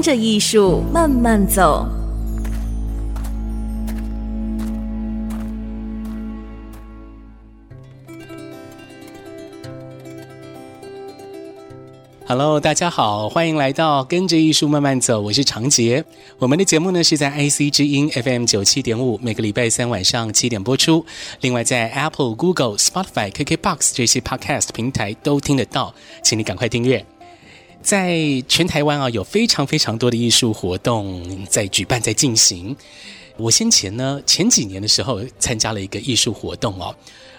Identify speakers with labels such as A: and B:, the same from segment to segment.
A: 跟着艺术慢慢走。
B: Hello，大家好，欢迎来到跟着艺术慢慢走，我是长杰。我们的节目呢是在 IC 之音 FM 九七点五，每个礼拜三晚上七点播出。另外在 Apple、Google、Spotify、KKBox 这些 Podcast 平台都听得到，请你赶快订阅。在全台湾啊，有非常非常多的艺术活动在举办，在进行。我先前呢，前几年的时候参加了一个艺术活动哦。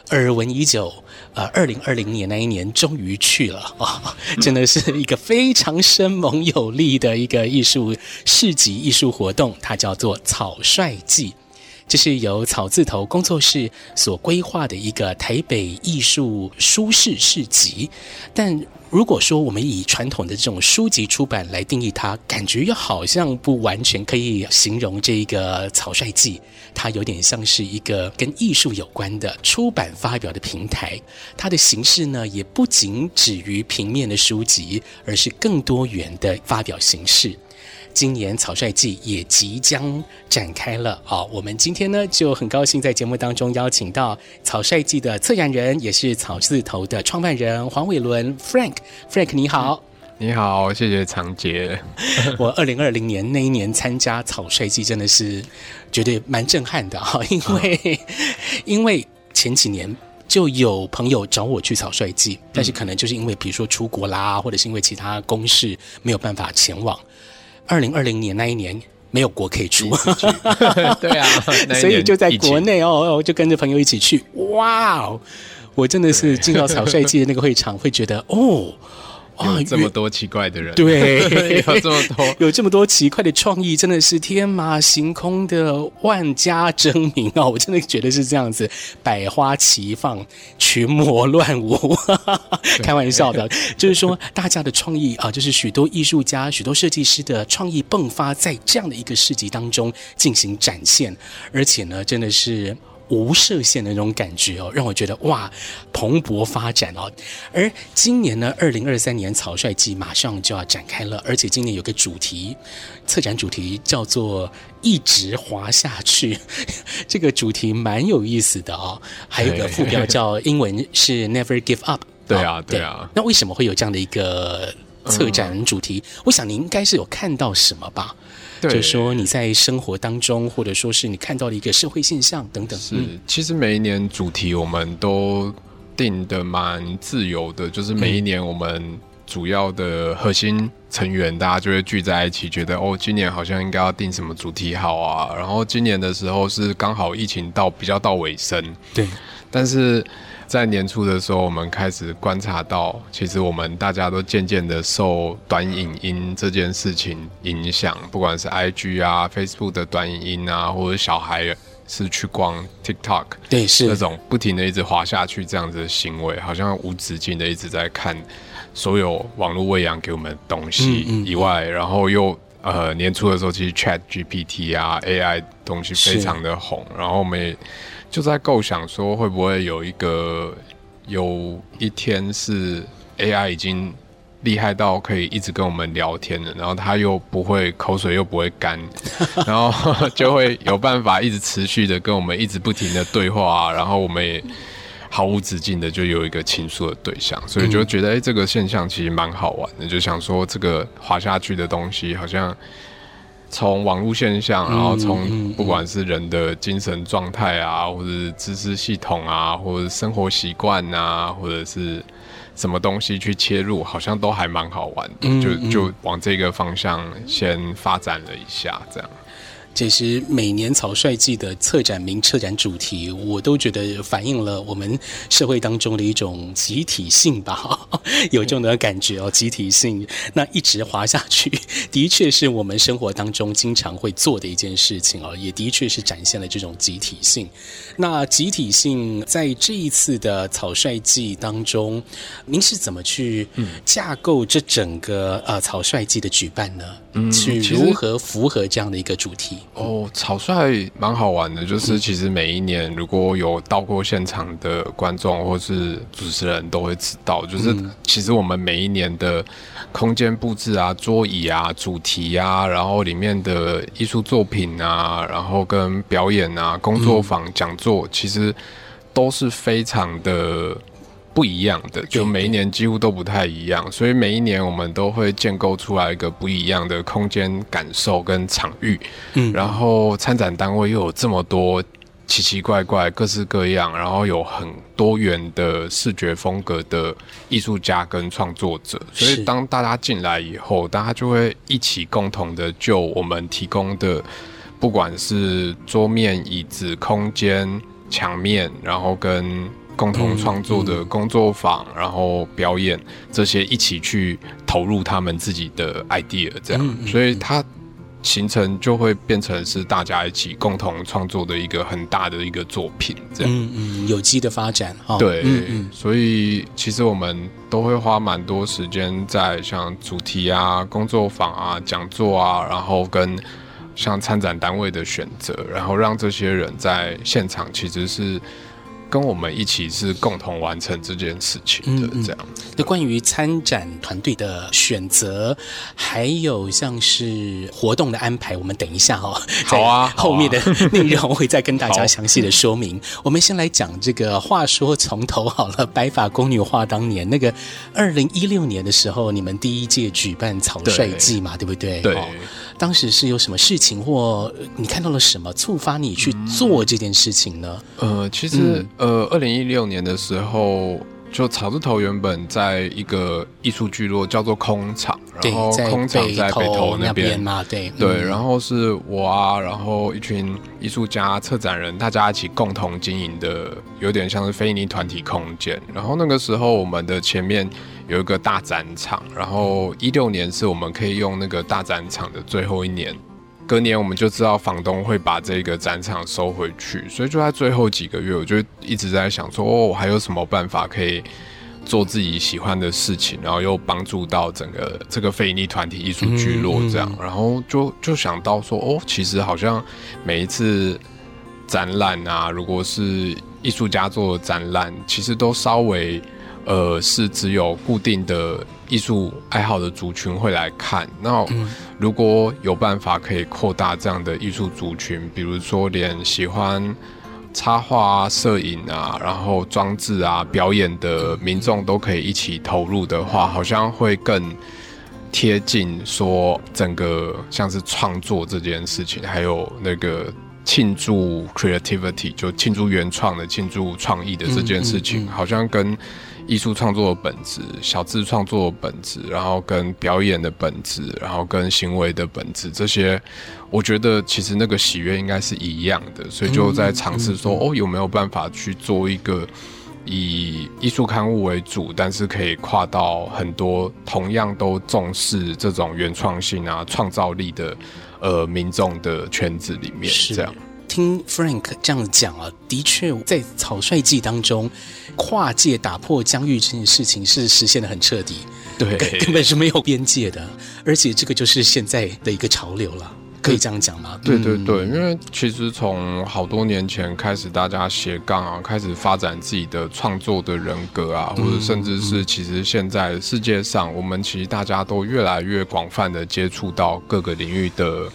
B: 耳闻已久，呃，二零二零年那一年终于去了、哦，真的是一个非常生猛有力的一个艺术市集、艺术活动，它叫做草率季。这是由草字头工作室所规划的一个台北艺术书市市集。但如果说我们以传统的这种书籍出版来定义它，感觉又好像不完全可以形容这个草率季。它有点像是一个跟艺术有关的出版发表的平台。它的形式呢，也不仅止于平面的书籍，而是更多元的发表形式。今年草率季也即将展开了啊！我们今天呢就很高兴在节目当中邀请到草率季的策展人，也是草字头的创办人黄伟伦 Frank。Frank 你好，
C: 你好，谢谢长杰。
B: 我二零二零年那一年参加草率季，真的是觉得蛮震撼的哈，因为 因为前几年就有朋友找我去草率季，但是可能就是因为比如说出国啦，或者是因为其他公事没有办法前往。二零二零年那一年没有国可以出，
C: 对啊，
B: 所以就在国内哦，就跟着朋友一起去，哇哦，我真的是进到草率季的那个会场，会觉得哦。
C: 有这么多奇怪的人，
B: 对，
C: 有这么多，
B: 有这么多奇怪的创意，真的是天马行空的万家争鸣啊！我真的觉得是这样子，百花齐放，群魔乱舞，开玩笑的，就是说大家的创意啊，就是许多艺术家、许多设计师的创意迸发在这样的一个市集当中进行展现，而且呢，真的是。无设限的那种感觉哦，让我觉得哇，蓬勃发展哦。而今年呢，二零二三年草率季马上就要展开了，而且今年有个主题，策展主题叫做“一直滑下去”，这个主题蛮有意思的哦。还有个副标叫英文是 “Never Give Up”。
C: 对啊，对啊。
B: 那为什么会有这样的一个策展主题？嗯、我想你应该是有看到什么吧。对就是说你在生活当中，或者说是你看到的一个社会现象等等。
C: 是，其实每一年主题我们都定的蛮自由的，就是每一年我们主要的核心成员大家就会聚在一起，觉得哦，今年好像应该要定什么主题好啊。然后今年的时候是刚好疫情到比较到尾声，
B: 对，
C: 但是。在年初的时候，我们开始观察到，其实我们大家都渐渐的受短影音这件事情影响，不管是 IG 啊、Facebook 的短影音啊，或者小孩是去逛 TikTok，
B: 对，是
C: 那种不停的一直滑下去这样子的行为，好像无止境的一直在看所有网络喂养给我们的东西以外，嗯嗯、然后又呃年初的时候，其实 Chat GPT 啊 AI 东西非常的红，然后我们也。就在构想说，会不会有一个有一天是 AI 已经厉害到可以一直跟我们聊天了，然后它又不会口水又不会干，然后就会有办法一直持续的跟我们一直不停的对话，然后我们也毫无止境的就有一个倾诉的对象，所以就觉得哎，这个现象其实蛮好玩的，就想说这个滑下去的东西好像。从网络现象，然后从不管是人的精神状态啊，或者是知识系统啊，或者是生活习惯啊，或者是什么东西去切入，好像都还蛮好玩的，就就往这个方向先发展了一下，这样。
B: 其实每年草率季的策展名、策展主题，我都觉得反映了我们社会当中的一种集体性吧，有这种的感觉哦，集体性。那一直滑下去，的确是我们生活当中经常会做的一件事情哦，也的确是展现了这种集体性。那集体性在这一次的草率季当中，您是怎么去架构这整个呃草率季的举办呢？嗯，去如何符合这样的一个主题？
C: 哦，草率蛮好玩的，就是其实每一年如果有到过现场的观众或是主持人都会知道，就是其实我们每一年的空间布置啊、桌椅啊、主题啊，然后里面的艺术作品啊，然后跟表演啊、工作坊、讲座，其实都是非常的。不一样的，就每一年几乎都不太一样，所以每一年我们都会建构出来一个不一样的空间感受跟场域。嗯，然后参展单位又有这么多奇奇怪怪、各式各样，然后有很多元的视觉风格的艺术家跟创作者，所以当大家进来以后，大家就会一起共同的就我们提供的，不管是桌面、椅子、空间、墙面，然后跟。共同创作的工作坊，嗯嗯、然后表演这些，一起去投入他们自己的 idea，这样，所以它形成就会变成是大家一起共同创作的一个很大的一个作品，这样。嗯
B: 嗯，有机的发展哈。
C: 对，所以其实我们都会花蛮多时间在像主题啊、工作坊啊、讲座啊，然后跟像参展单位的选择，然后让这些人在现场其实是。跟我们一起是共同完成这件事情的，这样。
B: 那关于参展团队的选择，还有像是活动的安排，我们等一下哦，
C: 好啊，
B: 后面的 内容我会再跟大家详细的说明。我们先来讲这个，话说从头好了。白发宫女话当年那个二零一六年的时候，你们第一届举办草率季嘛，对，对不对？
C: 对。
B: 当时是有什么事情，或你看到了什么触发你去做这件事情呢？
C: 呃，其实，呃，二零一六年的时候，就草字头原本在一个艺术聚落叫做空场，然后空场在北投那边
B: 嘛，对
C: 对，然后是我啊，然后一群艺术家、策展人，大家一起共同经营的，有点像是非营利团体空间。然后那个时候，我们的前面。有一个大展场，然后一六年是我们可以用那个大展场的最后一年，隔年我们就知道房东会把这个展场收回去，所以就在最后几个月，我就一直在想说，哦，我还有什么办法可以做自己喜欢的事情，然后又帮助到整个这个非营利团体艺术聚落这样，然后就就想到说，哦，其实好像每一次展览啊，如果是艺术家做的展览，其实都稍微。呃，是只有固定的艺术爱好的族群会来看。那如果有办法可以扩大这样的艺术族群，比如说连喜欢插画啊、摄影啊、然后装置啊、表演的民众都可以一起投入的话，好像会更贴近说整个像是创作这件事情，还有那个庆祝 creativity，就庆祝原创的、庆祝创意的这件事情，好像跟。艺术创作的本质，小字创作的本质，然后跟表演的本质，然后跟行为的本质，这些，我觉得其实那个喜悦应该是一样的，所以就在尝试说，哦，有没有办法去做一个以艺术刊物为主，但是可以跨到很多同样都重视这种原创性啊、创造力的呃民众的圈子里面，这样。
B: 听 Frank 这样讲啊，的确在草率季当中，跨界打破疆域这件事情是实现的很彻底，
C: 对，
B: 根本是没有边界的，而且这个就是现在的一个潮流了，可以这样讲吗？
C: 对对对，因为其实从好多年前开始，大家斜杠啊，开始发展自己的创作的人格啊，或者甚至是其实现在世界上，我们其实大家都越来越广泛的接触到各个领域的。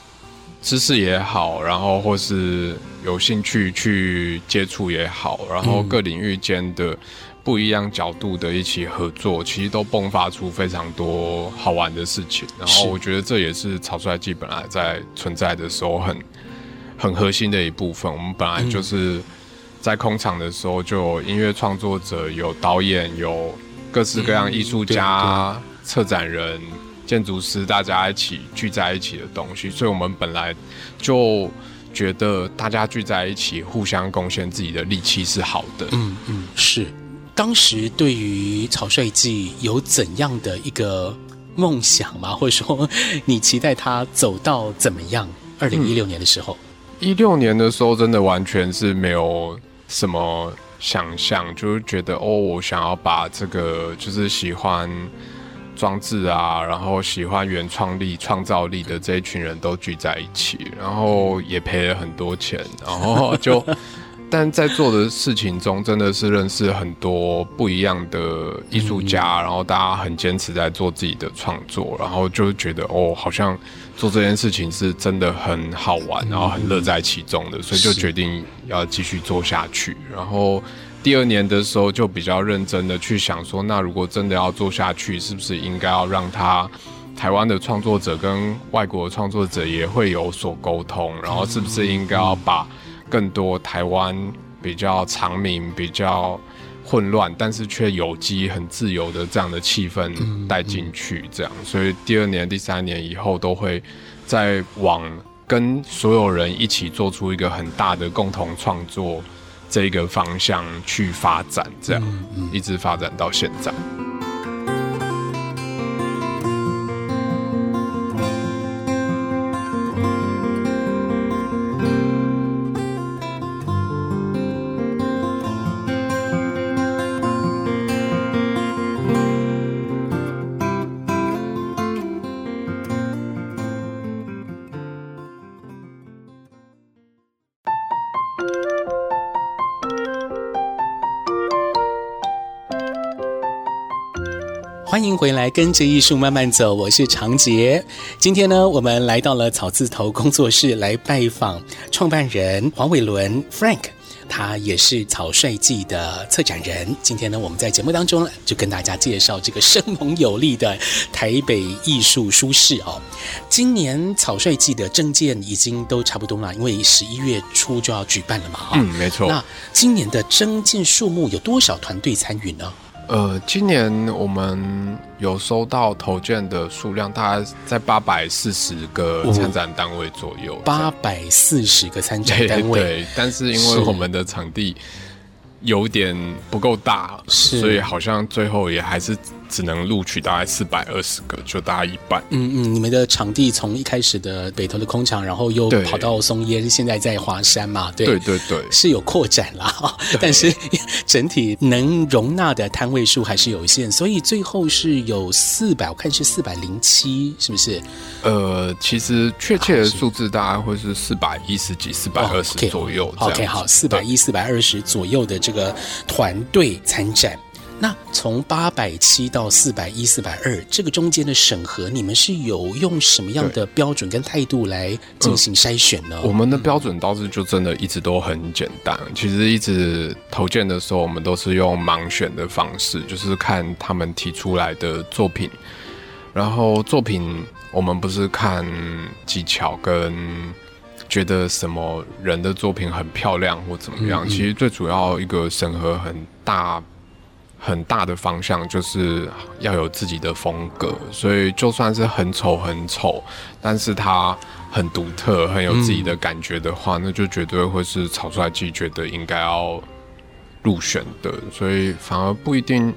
C: 知识也好，然后或是有兴趣去接触也好，然后各领域间的不一样角度的一起合作，其实都迸发出非常多好玩的事情。然后我觉得这也是草率季本来在存在的时候很很核心的一部分。我们本来就是在空场的时候，就有音乐创作者、有导演、有各式各样艺术家、策展人。建筑师大家一起聚在一起的东西，所以我们本来就觉得大家聚在一起，互相贡献自己的力气是好的。
B: 嗯嗯，是。当时对于草率季有怎样的一个梦想吗？或者说你期待他走到怎么样？二零一六年的时候，
C: 一六年的时候真的完全是没有什么想象，就是觉得哦，我想要把这个就是喜欢。装置啊，然后喜欢原创力、创造力的这一群人都聚在一起，然后也赔了很多钱，然后就，但在做的事情中，真的是认识很多不一样的艺术家，然后大家很坚持在做自己的创作，然后就觉得哦，好像做这件事情是真的很好玩，然后很乐在其中的，所以就决定要继续做下去，然后。第二年的时候就比较认真的去想说，那如果真的要做下去，是不是应该要让他台湾的创作者跟外国的创作者也会有所沟通，然后是不是应该要把更多台湾比较常民、比较混乱，但是却有机、很自由的这样的气氛带进去？这样，所以第二年、第三年以后都会再往跟所有人一起做出一个很大的共同创作。这个方向去发展，这样一直发展到现在。
B: 来，跟着艺术慢慢走。我是长杰。今天呢，我们来到了草字头工作室来拜访创办人黄伟伦 Frank，他也是草率季的策展人。今天呢，我们在节目当中呢，就跟大家介绍这个生猛有力的台北艺术书市哦。今年草率季的征件已经都差不多了，因为十一月初就要举办了嘛。
C: 嗯，没错。
B: 那今年的征件数目有多少团队参与呢？
C: 呃，今年我们有收到投件的数量，大概在八百四十个参展单位左右。
B: 八百四十个参展单位，
C: 对，但是因为我们的场地有点不够大，所以好像最后也还是。只能录取大概四百二十个，就大概一半。
B: 嗯嗯，你们的场地从一开始的北投的空场，然后又跑到松烟，现在在华山嘛？对
C: 对对对，是
B: 有扩展啦，但是整体能容纳的摊位数还是有限，所以最后是有四百，我看是四百零七，是不是？
C: 呃，其实确切的数字大概会是四百一十几、四百二十左右。
B: OK，好，四百一、四百二十左右的这个团队参展。那从八百七到四百一、四百二，这个中间的审核，你们是有用什么样的标准跟态度来进行筛选呢？
C: 呃，我们的标准倒是就真的一直都很简单。其实一直投件的时候，我们都是用盲选的方式，就是看他们提出来的作品，然后作品我们不是看技巧跟觉得什么人的作品很漂亮或怎么样，嗯嗯，其实最主要一个审核很大。很大的方向就是要有自己的风格，所以就算是很丑很丑，但是它很独特，很有自己的感觉的话，那就绝对会是草率季觉得应该要入选的。所以反而不一定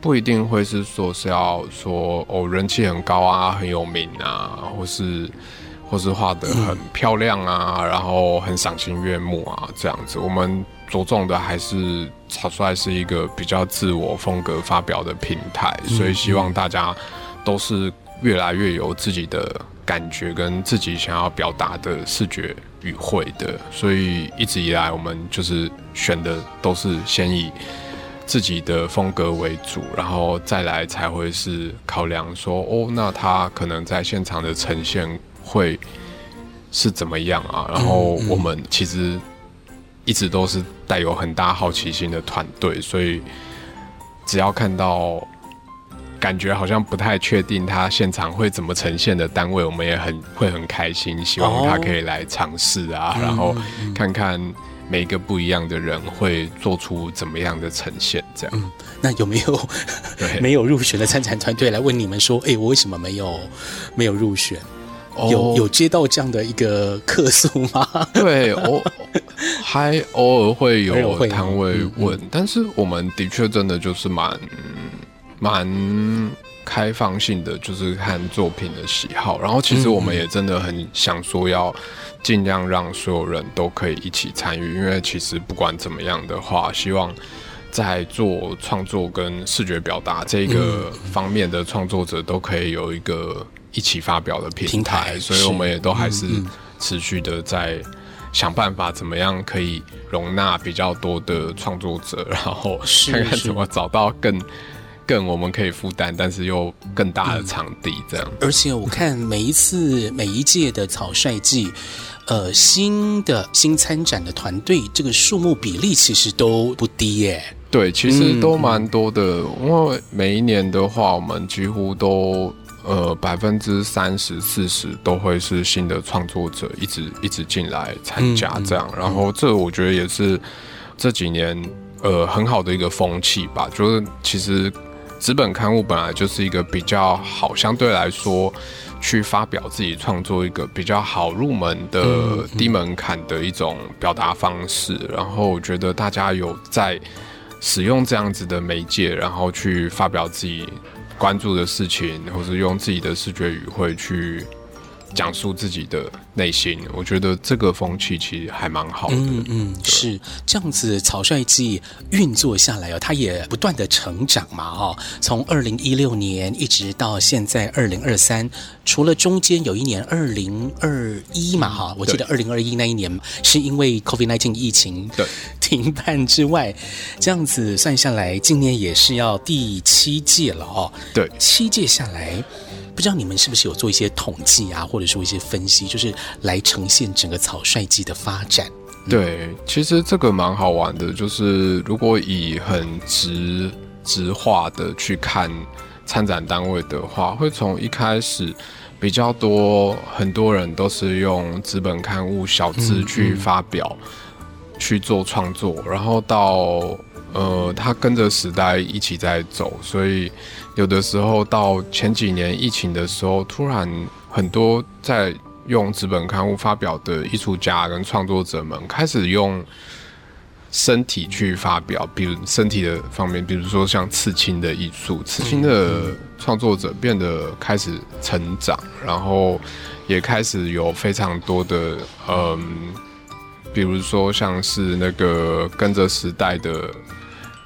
C: 不一定会是说是要说哦人气很高啊，很有名啊，或是或是画得很漂亮啊，然后很赏心悦目啊这样子。我们着重的还是。草率是一个比较自我风格发表的平台，所以希望大家都是越来越有自己的感觉跟自己想要表达的视觉语汇的。所以一直以来，我们就是选的都是先以自己的风格为主，然后再来才会是考量说，哦，那他可能在现场的呈现会是怎么样啊？然后我们其实。一直都是带有很大好奇心的团队，所以只要看到感觉好像不太确定他现场会怎么呈现的单位，我们也很会很开心，希望他可以来尝试啊，然后看看每一个不一样的人会做出怎么样的呈现，这样。
B: 嗯，那有没有 没有入选的参展团队来问你们说，哎，我为什么没有没有入选？有有接到这样的一个客诉吗？
C: 对，偶 还偶尔会有摊位问，嗯嗯、但是我们的确真的就是蛮蛮开放性的，就是看作品的喜好。然后其实我们也真的很想说要尽量让所有人都可以一起参与，因为其实不管怎么样的话，希望在做创作跟视觉表达这个方面的创作者都可以有一个。一起发表的平台，平台，所以我们也都还是持续的在想办法，怎么样可以容纳比较多的创作者，然后看看怎么找到更更我们可以负担，但是又更大的场地，这样。
B: 而且我看每一次 每一届的草率季，呃，新的新参展的团队，这个数目比例其实都不低耶。
C: 对，其实都蛮多的，因为每一年的话，我们几乎都。呃，百分之三十、四十都会是新的创作者一直一直进来参加这样，然后这我觉得也是这几年呃很好的一个风气吧。就是其实纸本刊物本来就是一个比较好，相对来说去发表自己创作一个比较好入门的低门槛的一种表达方式。然后我觉得大家有在使用这样子的媒介，然后去发表自己。关注的事情，或是用自己的视觉语汇去讲述自己的内心，我觉得这个风气其实还蛮好的。
B: 嗯嗯，是这样子。草率季运作下来哦，它也不断的成长嘛，哦，从二零一六年一直到现在二零二三，除了中间有一年二零二一嘛，哈，我记得二零二一那一年是因为 COVID nineteen 疫情对停办之外，这样子算下来，今年也是要第七届了哦。
C: 对，
B: 七届下来。不知道你们是不是有做一些统计啊，或者说一些分析，就是来呈现整个草率季的发展？
C: 对，其实这个蛮好玩的，就是如果以很直直化的去看参展单位的话，会从一开始比较多，很多人都是用资本刊物小字去发表、嗯嗯、去做创作，然后到呃，他跟着时代一起在走，所以。有的时候到前几年疫情的时候，突然很多在用纸本刊物发表的艺术家跟创作者们开始用身体去发表，比如身体的方面，比如说像刺青的艺术，刺青的创作者变得开始成长，然后也开始有非常多的嗯，比如说像是那个跟着时代的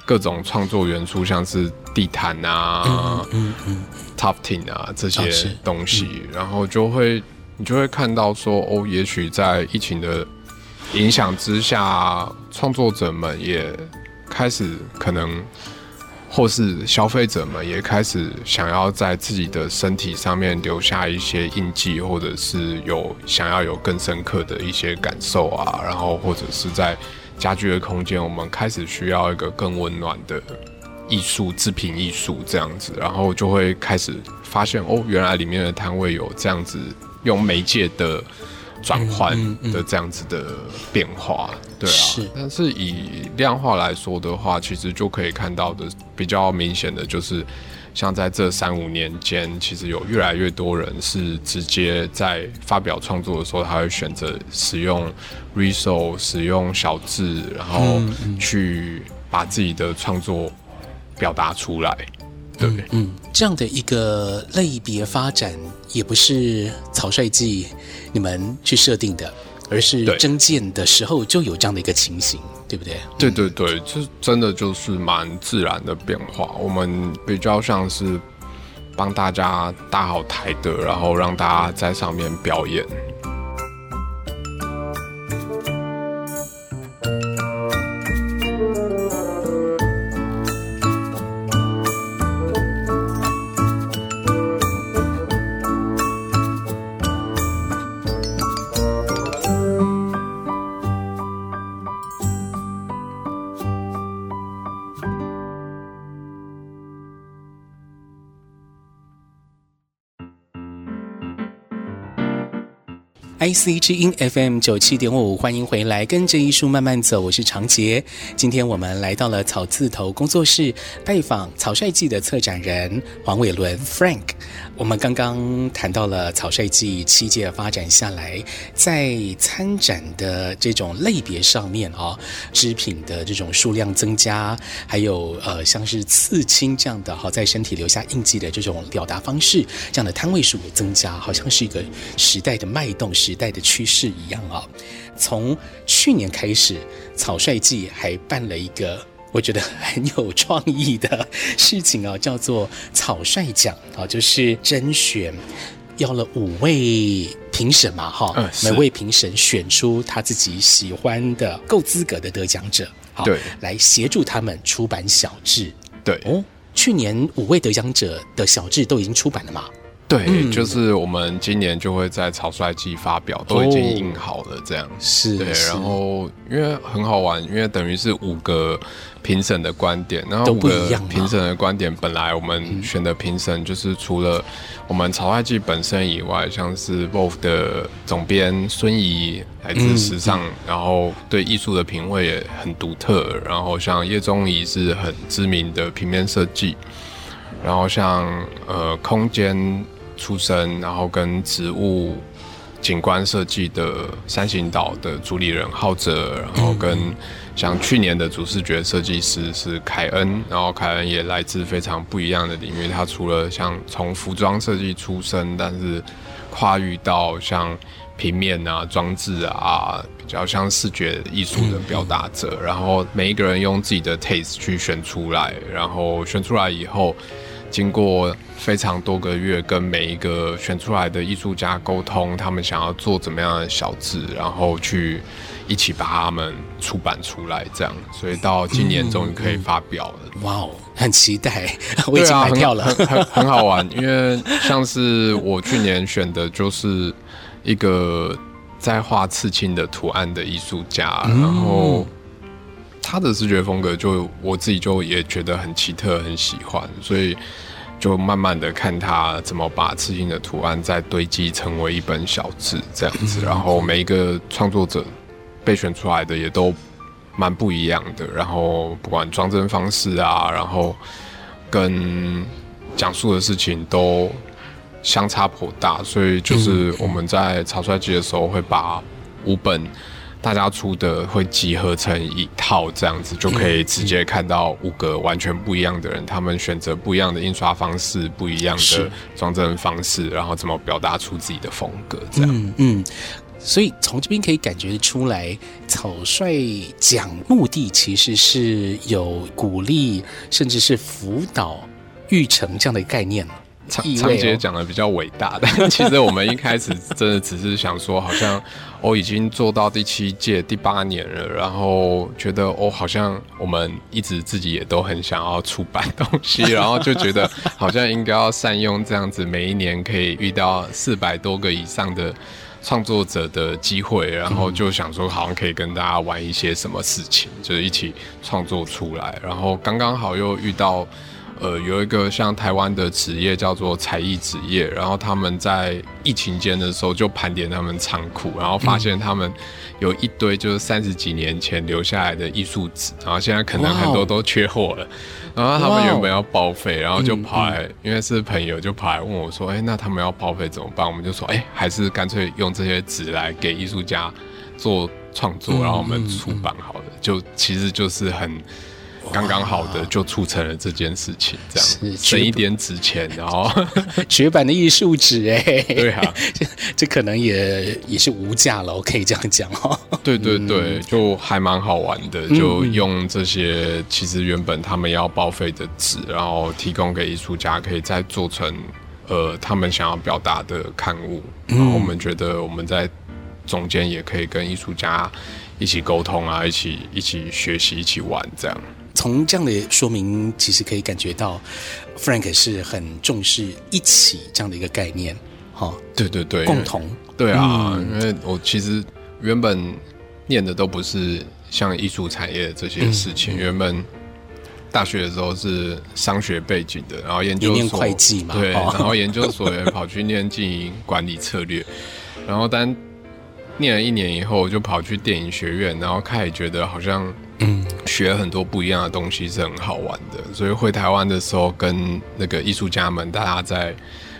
C: 各种创作元素，像是。地毯啊，嗯嗯嗯，tufting 啊这些东西，嗯、然后就会你就会看到说哦，也许在疫情的影响之下，创作者们也开始可能，或是消费者们也开始想要在自己的身体上面留下一些印记，或者是有想要有更深刻的一些感受啊，然后或者是在家居的空间，我们开始需要一个更温暖的。艺术制品艺术这样子，然后就会开始发现哦，原来里面的摊位有这样子用媒介的转换的这样子的变化，嗯嗯嗯、对啊。是。但是以量化来说的话，其实就可以看到的比较明显的就是，像在这三五年间，其实有越来越多人是直接在发表创作的时候，他会选择使用 Reso 使用小字，然后去把自己的创作。表达出来，对，嗯，
B: 嗯，这样的一个类别发展也不是草率季你们去设定的，而是征建的时候就有这样的一个情形，对，对不对？
C: 对对对，这真的就是蛮自然的变化。我们比较像是帮大家搭好台的，然后让大家在上面表演。
B: C 之音 FM 九七点五，欢迎回来，跟着艺术慢慢走，我是长杰。今天我们来到了草字头工作室，拜访草率季的策展人黄伟伦 Frank。我们刚刚谈到了草率季七届发展下来，在参展的这种类别上面啊，织品的这种数量增加，还有呃像是刺青这样的哈，在身体留下印记的这种表达方式，这样的摊位数增加，好像是一个时代的脉动时代的趋势一样啊！从去年开始，草率季还办了一个我觉得很有创意的事情啊，叫做草率奖啊，就是甄选，要了五位评审嘛，哈、嗯，每位评审选出他自己喜欢的、够资格的得奖者，好，对，来协助他们出版小志。
C: 对哦，
B: 去年五位得奖者的小志都已经出版了嘛？
C: 对，嗯、就是我们今年就会在草率季发表，都已经印好了，这样、哦、
B: 是。
C: 对，然后因为很好玩，因为等于是五个评审的观点，然后五个评审的观点，本来我们选的评审就是除了我们草率季本身以外，像是 Vogue 的总编孙怡来自时尚，嗯、然后对艺术的品味也很独特，然后像叶宗仪是很知名的平面设计，然后像呃空间。出身，然后跟植物景观设计的山行岛的主理人浩哲，然后跟像去年的主视觉设计师是凯恩，然后凯恩也来自非常不一样的领域。他除了像从服装设计出身，但是跨域到像平面啊、装置啊，比较像视觉艺术的表达者。然后每一个人用自己的 taste 去选出来，然后选出来以后。经过非常多个月，跟每一个选出来的艺术家沟通，他们想要做怎么样的小字，然后去一起把他们出版出来，这样，所以到今年终于可以发表了。
B: 哇哦，很期待，我已经买票了，
C: 很很很好玩。因为像是我去年选的就是一个在画刺青的图案的艺术家，然后。他的视觉风格就我自己就也觉得很奇特，很喜欢，所以就慢慢的看他怎么把刺青的图案再堆积成为一本小志这样子，然后每一个创作者被选出来的也都蛮不一样的，然后不管装帧方式啊，然后跟讲述的事情都相差颇大，所以就是我们在草率季的时候会把五本。大家出的会集合成一套，这样子就可以直接看到五个完全不一样的人，他们选择不一样的印刷方式，不一样的装帧方式，然后怎么表达出自己的风格，这样。
B: 嗯嗯，所以从这边可以感觉出来，草率讲目的其实是有鼓励，甚至是辅导育成这样的概念。
C: 长长姐讲的比较伟大，但 其实我们一开始真的只是想说，好像我已经做到第七届第八年了，然后觉得哦，好像我们一直自己也都很想要出版东西，然后就觉得好像应该要善用这样子，每一年可以遇到四百多个以上的创作者的机会，然后就想说，好像可以跟大家玩一些什么事情，就是一起创作出来，然后刚刚好又遇到。呃，有一个像台湾的职业叫做才艺职业，然后他们在疫情间的时候就盘点他们仓库，然后发现他们有一堆就是三十几年前留下来的艺术纸，然后现在可能很多都缺货了，然后他们原本要报废，然后就跑来，因为是朋友就跑来问我说，哎，那他们要报废怎么办？我们就说，哎，还是干脆用这些纸来给艺术家做创作，然后我们出版好了，就其实就是很。刚刚好的就促成了这件事情，这样省一点纸钱，然后
B: 绝版的艺术纸，哎，
C: 对啊，
B: 这 这可能也也是无价了，我可以这样讲哦。
C: 对对对，就还蛮好玩的，就用这些其实原本他们要报废的纸，然后提供给艺术家，可以再做成呃他们想要表达的刊物。然后我们觉得我们在中间也可以跟艺术家一起沟通啊，一起一起学习，一起玩这样。
B: 从这样的说明，其实可以感觉到，Frank 是很重视一起这样的一个概念，哈。
C: 对对对，
B: 共同。
C: 对啊，嗯、因为我其实原本念的都不是像艺术产业这些事情，嗯、原本大学的时候是商学背景的，然后研究所
B: 念会计嘛，
C: 对，然后研究所也跑去念经营管理策略，然后但。念了一年以后，我就跑去电影学院，然后开始觉得好像嗯，学很多不一样的东西是很好玩的。所以回台湾的时候，跟那个艺术家们，大家在。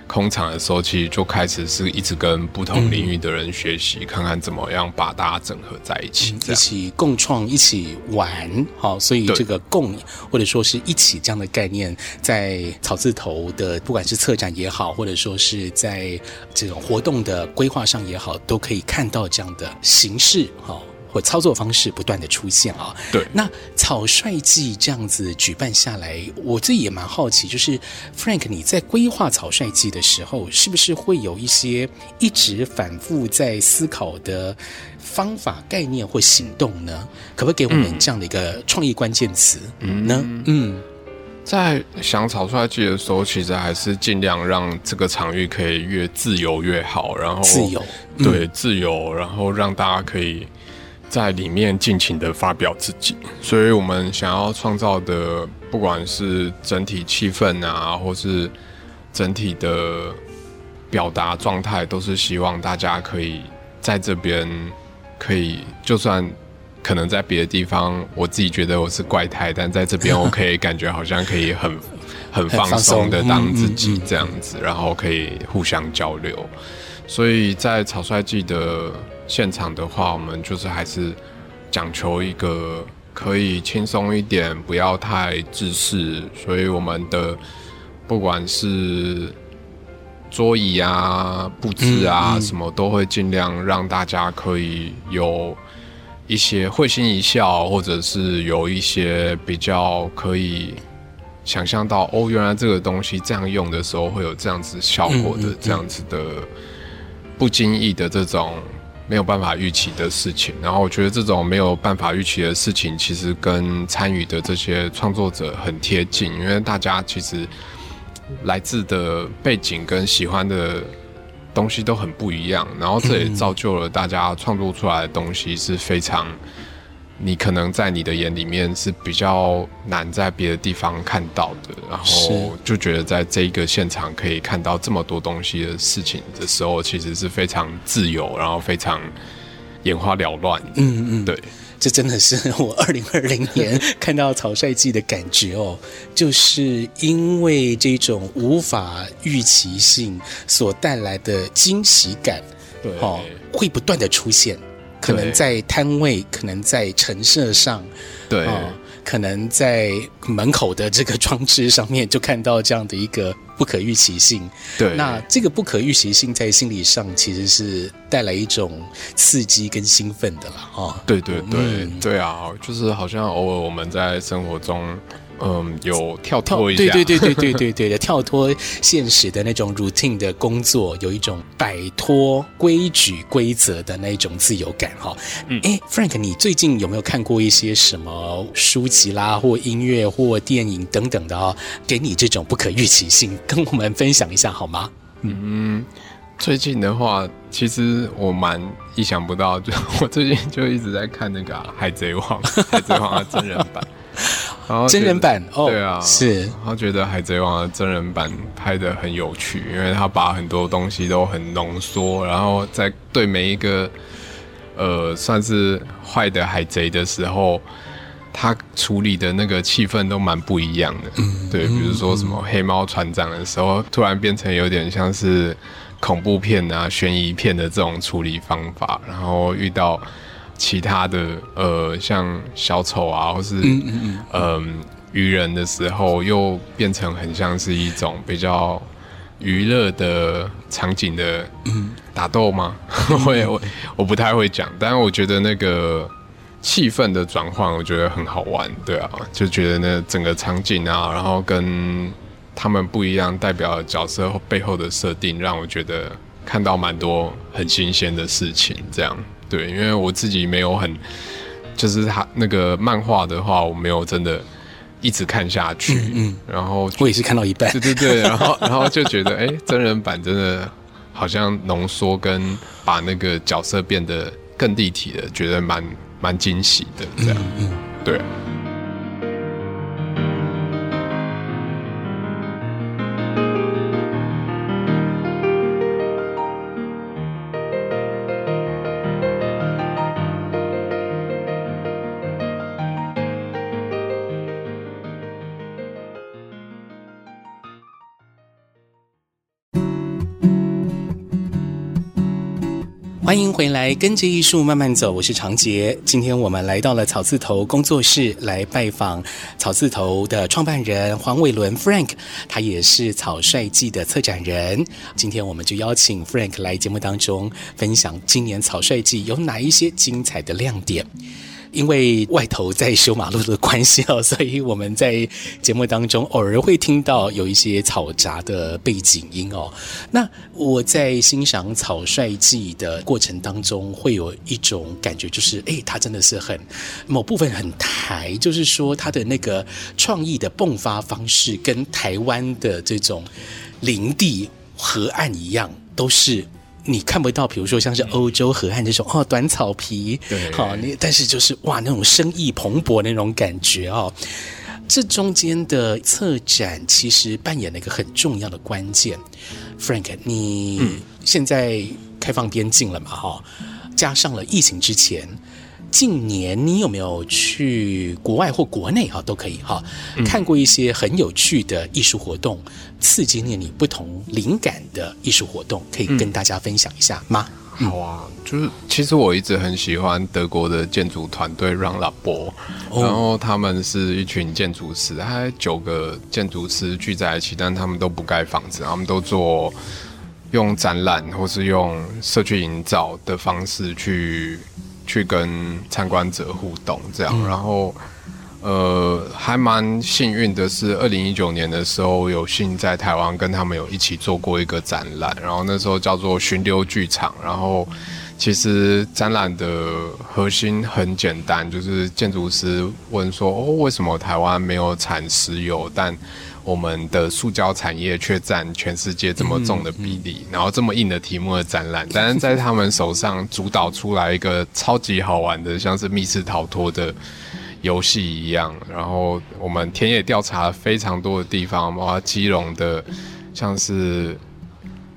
C: 空场的时候，其实就开始是一直跟不同领域的人学习，嗯、看看怎么样把大家整合在一起，
B: 嗯、一起共创，一起玩。好，所以这个“共”或者说是一起这样的概念，在草字头的不管是策展也好，或者说是在这种活动的规划上也好，都可以看到这样的形式。好。或操作方式不断的出现啊，
C: 对，
B: 那草率季这样子举办下来，我自己也蛮好奇，就是 Frank 你在规划草率季的时候，是不是会有一些一直反复在思考的方法、概念或行动呢？可不可以给我们这样的一个创意关键词呢？嗯，嗯，
C: 在想草率季的时候，其实还是尽量让这个场域可以越自由越好，然后
B: 自由，
C: 对，自由，然后让大家可以。在里面尽情的发表自己，所以我们想要创造的，不管是整体气氛啊，或是整体的表达状态，都是希望大家可以在这边，可以就算可能在别的地方，我自己觉得我是怪胎，但在这边 我可以感觉好像可以很很放松的当自己这样子，然后可以互相交流，所以在草率季的。现场的话，我们就是还是讲求一个可以轻松一点，不要太制式。所以我们的不管是桌椅啊、布置啊，什么都会尽量让大家可以有一些会心一笑，或者是有一些比较可以想象到哦，原来这个东西这样用的时候会有这样子效果的，这样子的不经意的这种。没有办法预期的事情，然后我觉得这种没有办法预期的事情，其实跟参与的这些创作者很贴近，因为大家其实来自的背景跟喜欢的东西都很不一样，然后这也造就了大家创作出来的东西是非常。你可能在你的眼里面是比较难在别的地方看到的，然后就觉得在这一个现场可以看到这么多东西的事情的时候，其实是非常自由，然后非常眼花缭乱。
B: 嗯嗯，
C: 对，
B: 这真的是我 二零二零年看到草率季的感觉哦，就是因为这种无法预期性所带来的惊喜感，
C: 对，
B: 哦，会不断的出现。可能在摊位，可能在陈设上，
C: 对、
B: 哦，可能在门口的这个装置上面，就看到这样的一个不可预期性。
C: 对，
B: 那这个不可预期性在心理上其实是带来一种刺激跟兴奋的了，哦，
C: 对对对、嗯、对啊，就是好像偶尔我们在生活中。嗯，有跳脱一下，
B: 对对对对对对对的跳脱现实的那种 routine 的工作，有一种摆脱规矩规则的那种自由感哈。嗯，哎，Frank，你最近有没有看过一些什么书籍啦，或音乐或电影等等的啊？给你这种不可预期性，跟我们分享一下好吗？
C: 嗯，最近的话，其实我蛮意想不到，就 我最近就一直在看那个、啊《海贼王》，《海贼王》的真人版。然后
B: 真人版哦，
C: 对啊，
B: 是。
C: 他觉得《海贼王》的真人版拍的很有趣，因为他把很多东西都很浓缩，然后在对每一个呃算是坏的海贼的时候，他处理的那个气氛都蛮不一样的。嗯，对，比如说什么黑猫船长的时候，突然变成有点像是恐怖片啊、悬疑片的这种处理方法，然后遇到。其他的呃，像小丑啊，或是嗯嗯嗯鱼人的时候，又变成很像是一种比较娱乐的场景的打斗吗？我也我我不太会讲，但是我觉得那个气氛的转换，我觉得很好玩，对啊，就觉得那整个场景啊，然后跟他们不一样代表角色背后的设定，让我觉得看到蛮多很新鲜的事情，这样。对，因为我自己没有很，就是他那个漫画的话，我没有真的一直看下去。嗯，嗯，然后
B: 我也是看到一半。
C: 对对对，然后然后就觉得，哎，真人版真的好像浓缩跟把那个角色变得更立体了，觉得蛮蛮惊喜的。这样，嗯，对。
B: 欢迎回来，跟着艺术慢慢走。我是长杰。今天我们来到了草字头工作室，来拜访草字头的创办人黄伟伦 Frank，他也是草率季的策展人。今天我们就邀请 Frank 来节目当中，分享今年草率季有哪一些精彩的亮点。因为外头在修马路的关系哦，所以我们在节目当中偶尔会听到有一些嘈杂的背景音哦。那我在欣赏草率季的过程当中，会有一种感觉，就是哎，它真的是很某部分很台，就是说它的那个创意的迸发方式，跟台湾的这种林地河岸一样，都是。你看不到，比如说像是欧洲河岸这种哦，短草皮，对，好，你但是就是哇，那种生意蓬勃那种感觉哦。这中间的策展其实扮演了一个很重要的关键。Frank，你现在开放边境了嘛？哈，加上了疫情之前。近年你有没有去国外或国内哈都可以哈，看过一些很有趣的艺术活动，刺激了你不同灵感的艺术活动，可以跟大家分享一下吗？
C: 嗯、好啊，就是其实我一直很喜欢德国的建筑团队 Run Labo，然后他们是一群建筑师，还九个建筑师聚在一起，但他们都不盖房子，他们都做用展览或是用社区营造的方式去。去跟参观者互动，这样，嗯、然后，呃，还蛮幸运的是，二零一九年的时候，有幸在台湾跟他们有一起做过一个展览，然后那时候叫做巡流剧场，然后其实展览的核心很简单，就是建筑师问说，哦，为什么台湾没有产石油，但我们的塑胶产业却占全世界这么重的比例，嗯嗯、然后这么硬的题目的展览，但是在他们手上主导出来一个超级好玩的，像是密室逃脱的游戏一样。然后我们田野调查了非常多的地方，包括基隆的，像是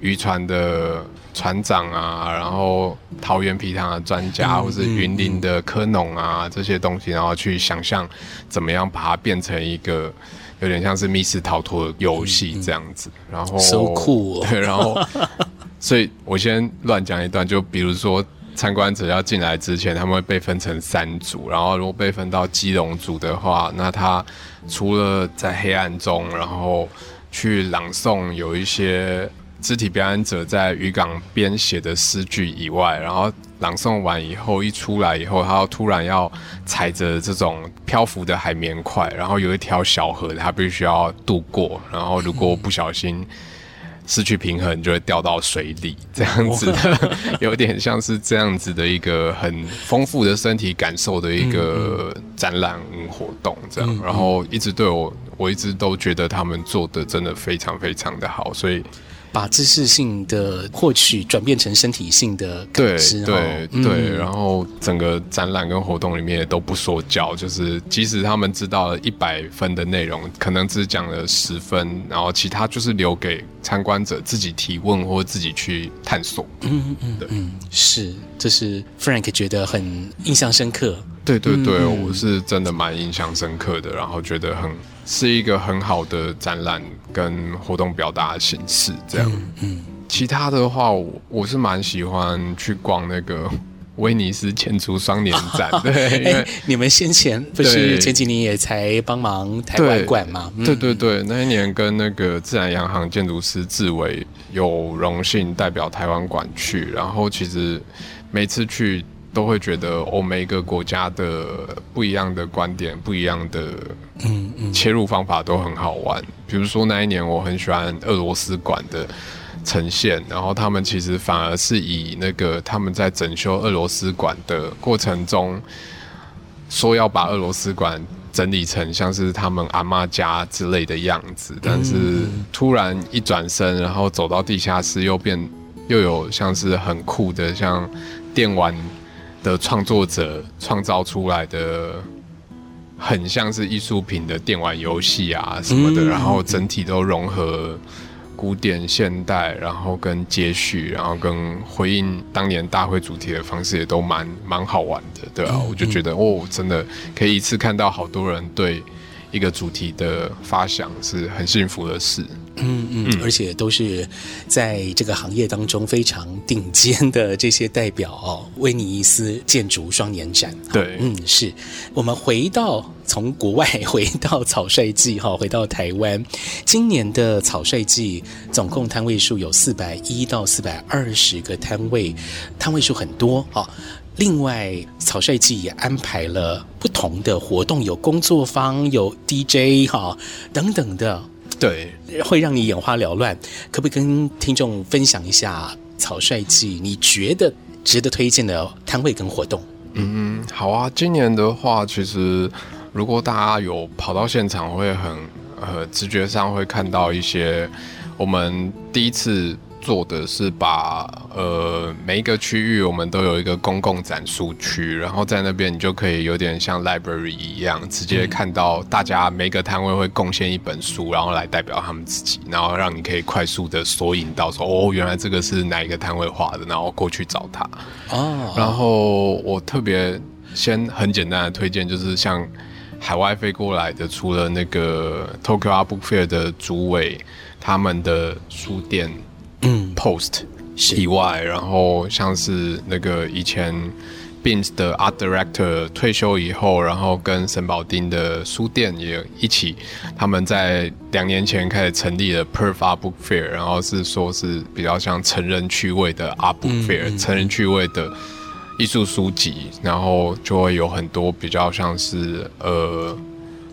C: 渔船的船长啊，然后桃园皮糖的专家，或是云林的科农啊这些东西，然后去想象怎么样把它变成一个。有点像是密室逃脱游戏这样子，嗯、然后
B: so cool
C: 对，然后，所以我先乱讲一段，就比如说参观者要进来之前，他们会被分成三组，然后如果被分到基隆组的话，那他除了在黑暗中，然后去朗诵有一些。肢体表演者在渔港编写的诗句以外，然后朗诵完以后，一出来以后，他要突然要踩着这种漂浮的海绵块，然后有一条小河，他必须要渡过，然后如果不小心失去平衡，就会掉到水里，这样子的，有点像是这样子的一个很丰富的身体感受的一个展览活动，这样，然后一直对我，我一直都觉得他们做的真的非常非常的好，所以。
B: 把知识性的获取转变成身体性的感知，
C: 对对、嗯、对，然后整个展览跟活动里面也都不说教，就是即使他们知道了一百分的内容，可能只讲了十分，然后其他就是留给参观者自己提问或自己去探索。嗯嗯嗯，对嗯，
B: 是，这是 Frank 觉得很印象深刻。
C: 对对对，嗯、我是真的蛮印象深刻的，然后觉得很是一个很好的展览跟活动表达的形式，这样。嗯，嗯其他的话，我我是蛮喜欢去逛那个威尼斯建筑双年展。对，因为
B: 你们先前不是前几年也才帮忙台湾馆嘛？
C: 对对对，那一年跟那个自然洋行建筑师志伟有荣幸代表台湾馆去，然后其实每次去。都会觉得，哦，每一个国家的不一样的观点，不一样的嗯嗯切入方法都很好玩。比如说那一年，我很喜欢俄罗斯馆的呈现，然后他们其实反而是以那个他们在整修俄罗斯馆的过程中，说要把俄罗斯馆整理成像是他们阿妈家之类的样子，但是突然一转身，然后走到地下室，又变又有像是很酷的像电玩。的创作者创造出来的很像是艺术品的电玩游戏啊什么的，然后整体都融合古典现代，然后跟接续，然后跟回应当年大会主题的方式也都蛮蛮好玩的，对啊，我就觉得哦，真的可以一次看到好多人对一个主题的发想是很幸福的事。
B: 嗯嗯，而且都是在这个行业当中非常顶尖的这些代表哦，威尼斯建筑双年展。
C: 对，
B: 嗯，是我们回到从国外回到草率季哈，回到台湾，今年的草率季总共摊位数有四百一到四百二十个摊位，摊位数很多哦。另外，草率季也安排了不同的活动，有工作坊，有 DJ 哈等等的。
C: 对，
B: 会让你眼花缭乱。可不可以跟听众分享一下草率季你觉得值得推荐的摊位跟活动？
C: 嗯，好啊。今年的话，其实如果大家有跑到现场，会很呃直觉上会看到一些我们第一次。做的是把呃每一个区域我们都有一个公共展书区，然后在那边你就可以有点像 library 一样，直接看到大家每个摊位会贡献一本书，然后来代表他们自己，然后让你可以快速的索引到说哦，原来这个是哪一个摊位画的，然后过去找他。哦，然后我特别先很简单的推荐，就是像海外飞过来的，除了那个 Tokyo Art Book Fair 的主委他们的书店。嗯，Post 以外，然后像是那个以前 Beams 的 Art Director 退休以后，然后跟沈宝丁的书店也一起，他们在两年前开始成立了 Perf Book Fair，然后是说是比较像成人趣味的 Art Book Fair，成人趣味的艺术书籍，然后就会有很多比较像是呃。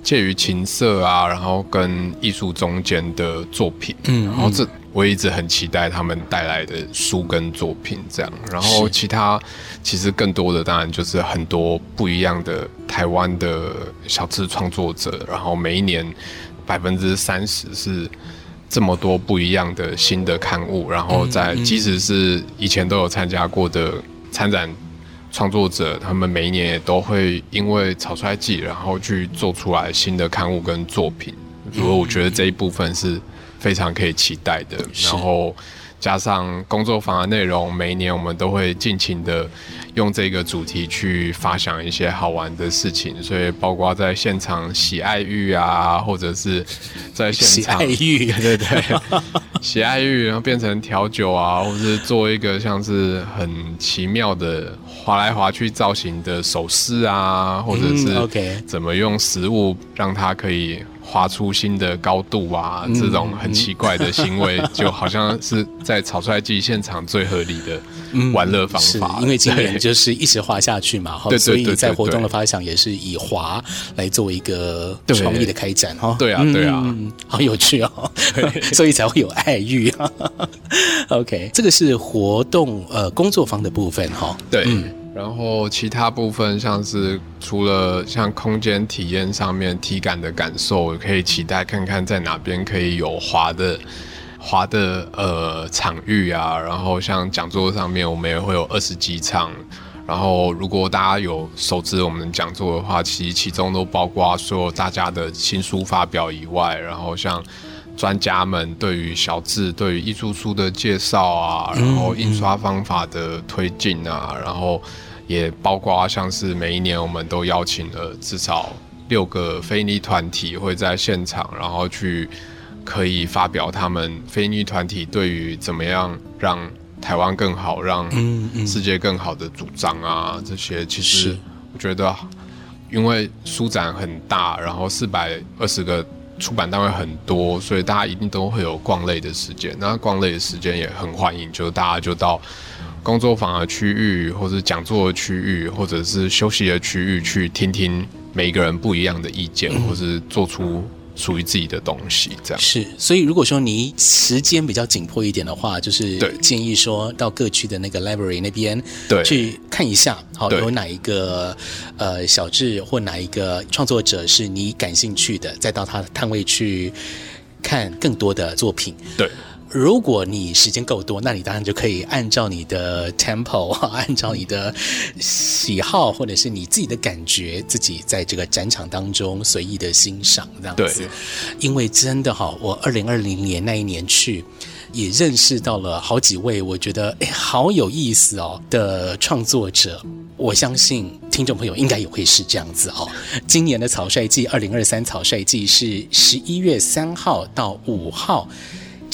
C: 介于情色啊，然后跟艺术中间的作品，嗯，然后这我一直很期待他们带来的书跟作品这样，然后其他其实更多的当然就是很多不一样的台湾的小吃创作者，然后每一年百分之三十是这么多不一样的新的刊物，然后在即使是以前都有参加过的参展。创作者他们每一年也都会因为草率季，然后去做出来新的刊物跟作品，所以我觉得这一部分是非常可以期待的。然后加上工作坊的内容，每一年我们都会尽情的用这个主题去发想一些好玩的事情，所以包括在现场喜爱玉啊，或者是在现场
B: 喜爱玉，
C: 对对对，洗爱玉然后变成调酒啊，或者是做一个像是很奇妙的。滑来滑去造型的手势啊，或者是怎么用食物让它可以滑出新的高度啊？嗯、这种很奇怪的行为，嗯、就好像是在草率季现场最合理的玩乐方法。
B: 因为今年就是一直滑下去嘛，哈，所以在活动的发想也是以滑来做一个创意的开展哈。
C: 对啊，对啊，
B: 嗯、好有趣哦，所以才会有爱玉。OK，这个是活动呃工作方的部分哈。
C: 对。然后其他部分像是除了像空间体验上面体感的感受，可以期待看看在哪边可以有滑的滑的呃场域啊。然后像讲座上面，我们也会有二十几场。然后如果大家有熟知我们讲座的话，其实其中都包括所有大家的新书发表以外，然后像专家们对于小志、对于艺术书的介绍啊，然后印刷方法的推进啊，然后。也包括像是每一年我们都邀请了至少六个非营利团体会在现场，然后去可以发表他们非营利团体对于怎么样让台湾更好、让世界更好的主张啊，这些其实我觉得，因为书展很大，然后四百二十个出版单位很多，所以大家一定都会有逛累的时间。那逛累的时间也很欢迎，就是大家就到。工作坊的区域，或是讲座的区域，或者是休息的区域，去听听每一个人不一样的意见，或是做出属于自己的东西，这样
B: 是。所以，如果说你时间比较紧迫一点的话，就是建议说到各区的那个 library 那边，对，去看一下，好，有哪一个呃小志或哪一个创作者是你感兴趣的，再到他的摊位去看更多的作品，
C: 对。
B: 如果你时间够多，那你当然就可以按照你的 tempo，按照你的喜好，或者是你自己的感觉，自己在这个展场当中随意的欣赏这样子。对，因为真的哈，我二零二零年那一年去，
D: 也认识到了好几位我觉得哎好有意思哦的创作者。我相信听众朋友应该也会是这样子哦。今年的草率季，二零二三草率季是十一月三号到五号。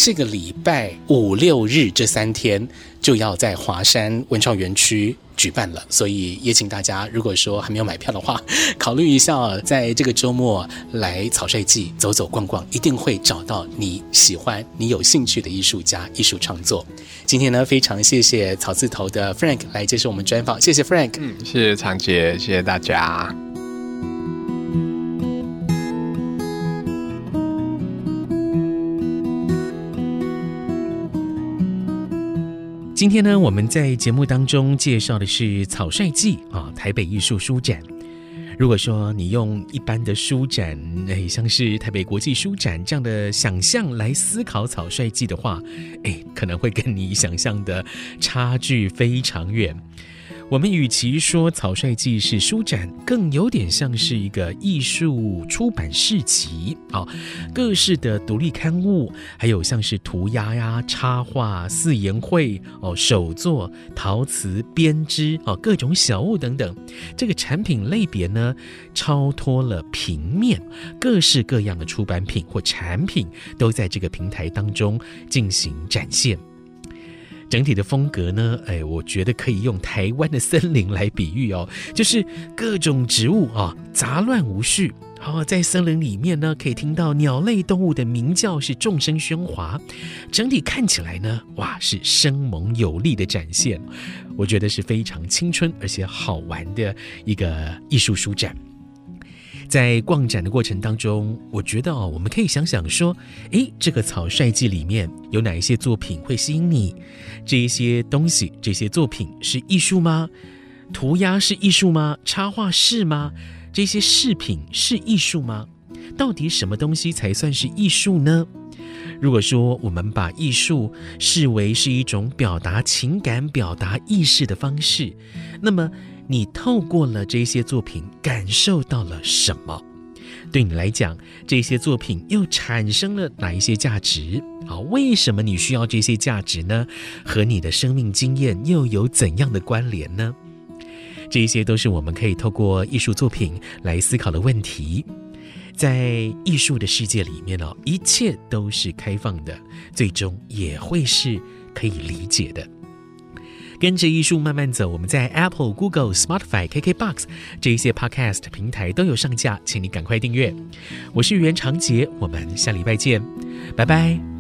D: 这个礼拜五六日这三天就要在华山文创园区举办了，所以也请大家，如果说还没有买票的话，考虑一下，在这个周末来草率季走走逛逛，一定会找到你喜欢、你有兴趣的艺术家、艺术创作。今天呢，非常谢谢草字头的 Frank 来接受我们专访，谢谢 Frank，
C: 嗯，谢谢长姐，谢谢大家。
B: 今天呢，我们在节目当中介绍的是草率记啊，台北艺术书展。如果说你用一般的书展，哎，像是台北国际书展这样的想象来思考草率记的话，哎，可能会跟你想象的差距非常远。我们与其说草率季是书展，更有点像是一个艺术出版市集啊，各式的独立刊物，还有像是涂鸦呀、插画、四言会哦、手作、陶瓷、编织哦，各种小物等等，这个产品类别呢，超脱了平面，各式各样的出版品或产品都在这个平台当中进行展现。整体的风格呢，哎，我觉得可以用台湾的森林来比喻哦，就是各种植物啊，杂乱无序。哦，在森林里面呢，可以听到鸟类动物的鸣叫，是众声喧哗。整体看起来呢，哇，是生猛有力的展现。我觉得是非常青春而且好玩的一个艺术书展。在逛展的过程当中，我觉得哦，我们可以想想说，诶，这个草率季里面有哪一些作品会吸引你？这一些东西、这些作品是艺术吗？涂鸦是艺术吗？插画是吗？这些饰品是艺术吗？到底什么东西才算是艺术呢？如果说我们把艺术视为是一种表达情感、表达意识的方式，那么，你透过了这些作品，感受到了什么？对你来讲，这些作品又产生了哪一些价值？好，为什么你需要这些价值呢？和你的生命经验又有怎样的关联呢？这些都是我们可以透过艺术作品来思考的问题。在艺术的世界里面哦，一切都是开放的，最终也会是可以理解的。跟着艺术慢慢走，我们在 Apple、Google、Spotify、KKBox 这一些 Podcast 平台都有上架，请你赶快订阅。我是袁长杰，我们下礼拜见，拜拜。